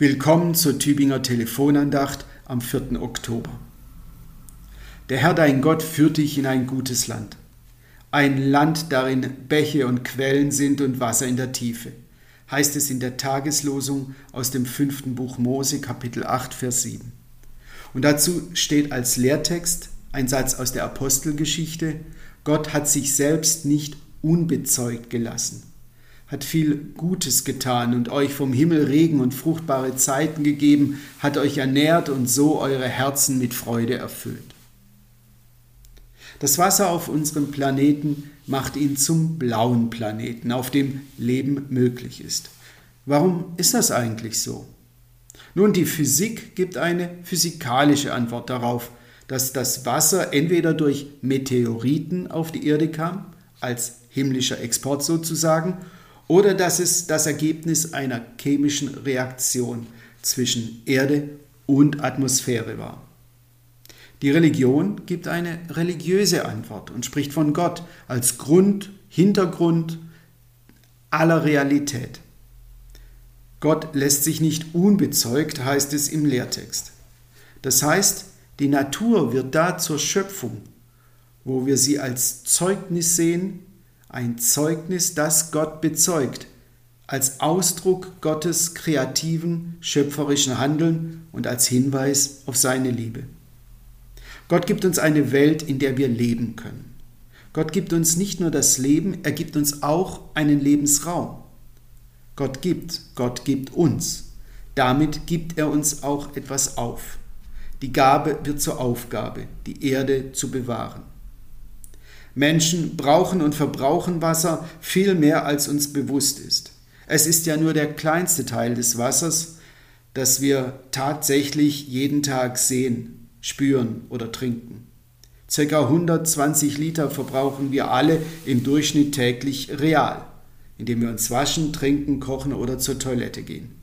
Willkommen zur Tübinger Telefonandacht am 4. Oktober. Der Herr dein Gott führt dich in ein gutes Land. Ein Land, darin Bäche und Quellen sind und Wasser in der Tiefe, heißt es in der Tageslosung aus dem fünften Buch Mose, Kapitel 8, Vers 7. Und dazu steht als Lehrtext ein Satz aus der Apostelgeschichte: Gott hat sich selbst nicht unbezeugt gelassen hat viel Gutes getan und euch vom Himmel Regen und fruchtbare Zeiten gegeben, hat euch ernährt und so eure Herzen mit Freude erfüllt. Das Wasser auf unserem Planeten macht ihn zum blauen Planeten, auf dem Leben möglich ist. Warum ist das eigentlich so? Nun, die Physik gibt eine physikalische Antwort darauf, dass das Wasser entweder durch Meteoriten auf die Erde kam, als himmlischer Export sozusagen, oder dass es das Ergebnis einer chemischen Reaktion zwischen Erde und Atmosphäre war. Die Religion gibt eine religiöse Antwort und spricht von Gott als Grund, Hintergrund aller Realität. Gott lässt sich nicht unbezeugt, heißt es im Lehrtext. Das heißt, die Natur wird da zur Schöpfung, wo wir sie als Zeugnis sehen ein Zeugnis, das Gott bezeugt, als Ausdruck Gottes kreativen, schöpferischen Handeln und als Hinweis auf seine Liebe. Gott gibt uns eine Welt, in der wir leben können. Gott gibt uns nicht nur das Leben, er gibt uns auch einen Lebensraum. Gott gibt, Gott gibt uns. Damit gibt er uns auch etwas auf. Die Gabe wird zur Aufgabe, die Erde zu bewahren. Menschen brauchen und verbrauchen Wasser viel mehr, als uns bewusst ist. Es ist ja nur der kleinste Teil des Wassers, das wir tatsächlich jeden Tag sehen, spüren oder trinken. Circa 120 Liter verbrauchen wir alle im Durchschnitt täglich real, indem wir uns waschen, trinken, kochen oder zur Toilette gehen.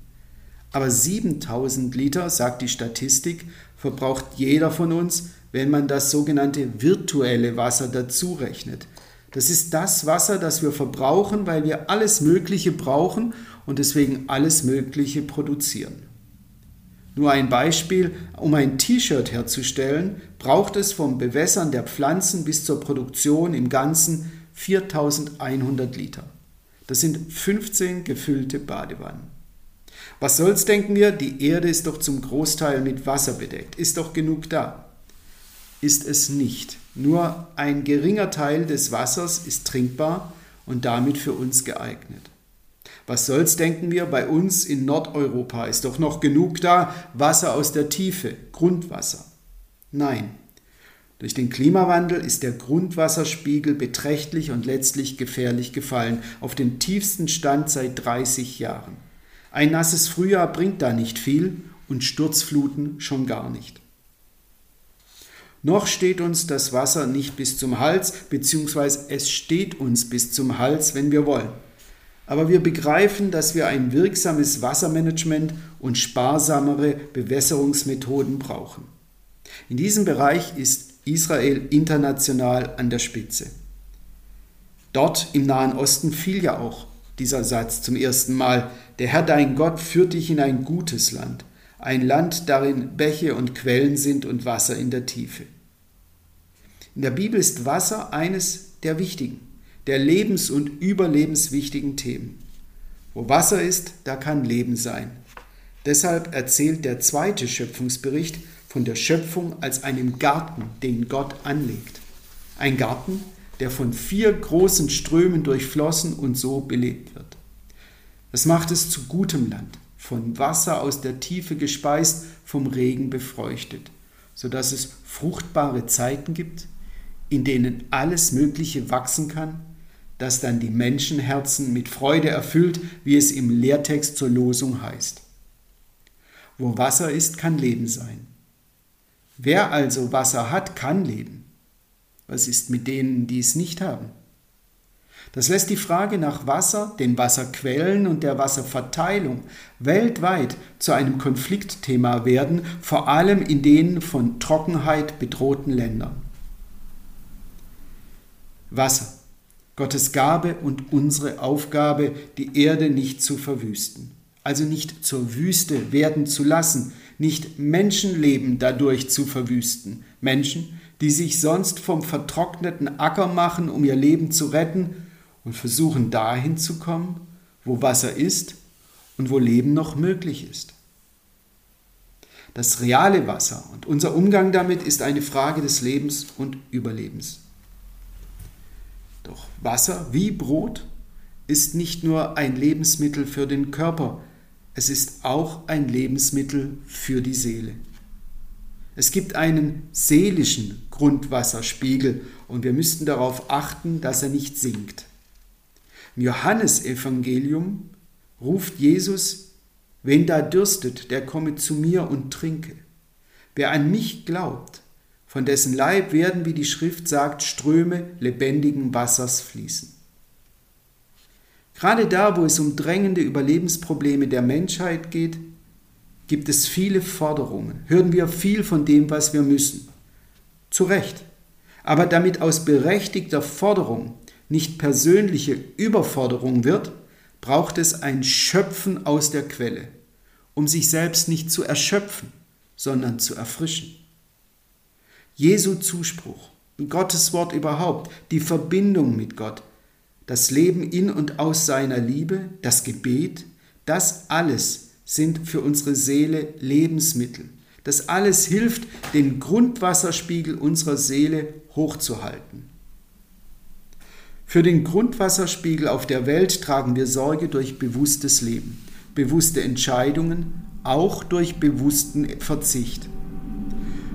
Aber 7000 Liter, sagt die Statistik, verbraucht jeder von uns, wenn man das sogenannte virtuelle Wasser dazu rechnet. Das ist das Wasser, das wir verbrauchen, weil wir alles Mögliche brauchen und deswegen alles Mögliche produzieren. Nur ein Beispiel, um ein T-Shirt herzustellen, braucht es vom Bewässern der Pflanzen bis zur Produktion im Ganzen 4100 Liter. Das sind 15 gefüllte Badewannen. Was soll's, denken wir, die Erde ist doch zum Großteil mit Wasser bedeckt, ist doch genug da ist es nicht. Nur ein geringer Teil des Wassers ist trinkbar und damit für uns geeignet. Was soll's, denken wir, bei uns in Nordeuropa ist doch noch genug da, Wasser aus der Tiefe, Grundwasser. Nein, durch den Klimawandel ist der Grundwasserspiegel beträchtlich und letztlich gefährlich gefallen, auf den tiefsten Stand seit 30 Jahren. Ein nasses Frühjahr bringt da nicht viel und Sturzfluten schon gar nicht. Noch steht uns das Wasser nicht bis zum Hals, beziehungsweise es steht uns bis zum Hals, wenn wir wollen. Aber wir begreifen, dass wir ein wirksames Wassermanagement und sparsamere Bewässerungsmethoden brauchen. In diesem Bereich ist Israel international an der Spitze. Dort im Nahen Osten fiel ja auch dieser Satz zum ersten Mal, der Herr dein Gott führt dich in ein gutes Land, ein Land, darin Bäche und Quellen sind und Wasser in der Tiefe. In der Bibel ist Wasser eines der wichtigen, der lebens- und überlebenswichtigen Themen. Wo Wasser ist, da kann Leben sein. Deshalb erzählt der zweite Schöpfungsbericht von der Schöpfung als einem Garten, den Gott anlegt. Ein Garten, der von vier großen Strömen durchflossen und so belebt wird. Das macht es zu gutem Land, von Wasser aus der Tiefe gespeist, vom Regen befeuchtet, sodass es fruchtbare Zeiten gibt, in denen alles Mögliche wachsen kann, das dann die Menschenherzen mit Freude erfüllt, wie es im Lehrtext zur Losung heißt. Wo Wasser ist, kann Leben sein. Wer also Wasser hat, kann leben. Was ist mit denen, die es nicht haben? Das lässt die Frage nach Wasser, den Wasserquellen und der Wasserverteilung weltweit zu einem Konfliktthema werden, vor allem in den von Trockenheit bedrohten Ländern. Wasser, Gottes Gabe und unsere Aufgabe, die Erde nicht zu verwüsten. also nicht zur Wüste werden zu lassen, nicht Menschenleben dadurch zu verwüsten, Menschen, die sich sonst vom vertrockneten Acker machen, um ihr Leben zu retten und versuchen dahin zu kommen, wo Wasser ist und wo Leben noch möglich ist. Das reale Wasser und unser Umgang damit ist eine Frage des Lebens und Überlebens. Doch Wasser wie Brot ist nicht nur ein Lebensmittel für den Körper, es ist auch ein Lebensmittel für die Seele. Es gibt einen seelischen Grundwasserspiegel und wir müssten darauf achten, dass er nicht sinkt. Im Johannesevangelium ruft Jesus, wen da dürstet, der komme zu mir und trinke. Wer an mich glaubt, von dessen Leib werden, wie die Schrift sagt, Ströme lebendigen Wassers fließen. Gerade da, wo es um drängende Überlebensprobleme der Menschheit geht, gibt es viele Forderungen, hören wir viel von dem, was wir müssen. Zu Recht. Aber damit aus berechtigter Forderung nicht persönliche Überforderung wird, braucht es ein Schöpfen aus der Quelle, um sich selbst nicht zu erschöpfen, sondern zu erfrischen. Jesu Zuspruch, Gottes Wort überhaupt, die Verbindung mit Gott, das Leben in und aus seiner Liebe, das Gebet, das alles sind für unsere Seele Lebensmittel. Das alles hilft, den Grundwasserspiegel unserer Seele hochzuhalten. Für den Grundwasserspiegel auf der Welt tragen wir Sorge durch bewusstes Leben, bewusste Entscheidungen, auch durch bewussten Verzicht.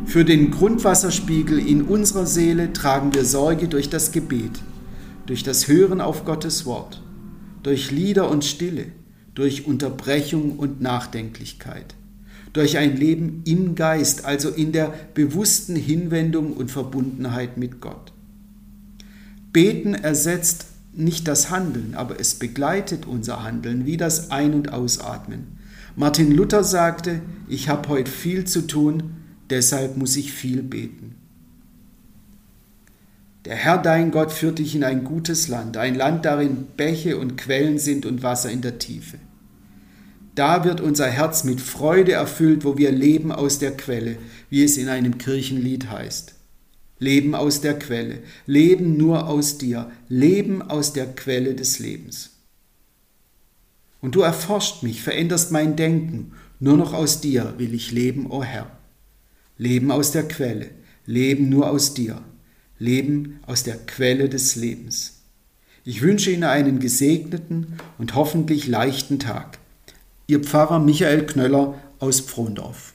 Für den Grundwasserspiegel in unserer Seele tragen wir Sorge durch das Gebet, durch das Hören auf Gottes Wort, durch Lieder und Stille, durch Unterbrechung und Nachdenklichkeit, durch ein Leben im Geist, also in der bewussten Hinwendung und Verbundenheit mit Gott. Beten ersetzt nicht das Handeln, aber es begleitet unser Handeln wie das Ein- und Ausatmen. Martin Luther sagte, ich habe heute viel zu tun, deshalb muss ich viel beten. Der Herr dein Gott führt dich in ein gutes Land, ein Land, darin Bäche und Quellen sind und Wasser in der Tiefe. Da wird unser Herz mit Freude erfüllt, wo wir leben aus der Quelle, wie es in einem Kirchenlied heißt. Leben aus der Quelle, Leben nur aus dir, Leben aus der Quelle des Lebens. Und du erforscht mich, veränderst mein Denken, nur noch aus dir will ich leben, o oh Herr. Leben aus der Quelle, Leben nur aus dir. Leben aus der Quelle des Lebens. Ich wünsche Ihnen einen gesegneten und hoffentlich leichten Tag. Ihr Pfarrer Michael Knöller aus Pfrondorf.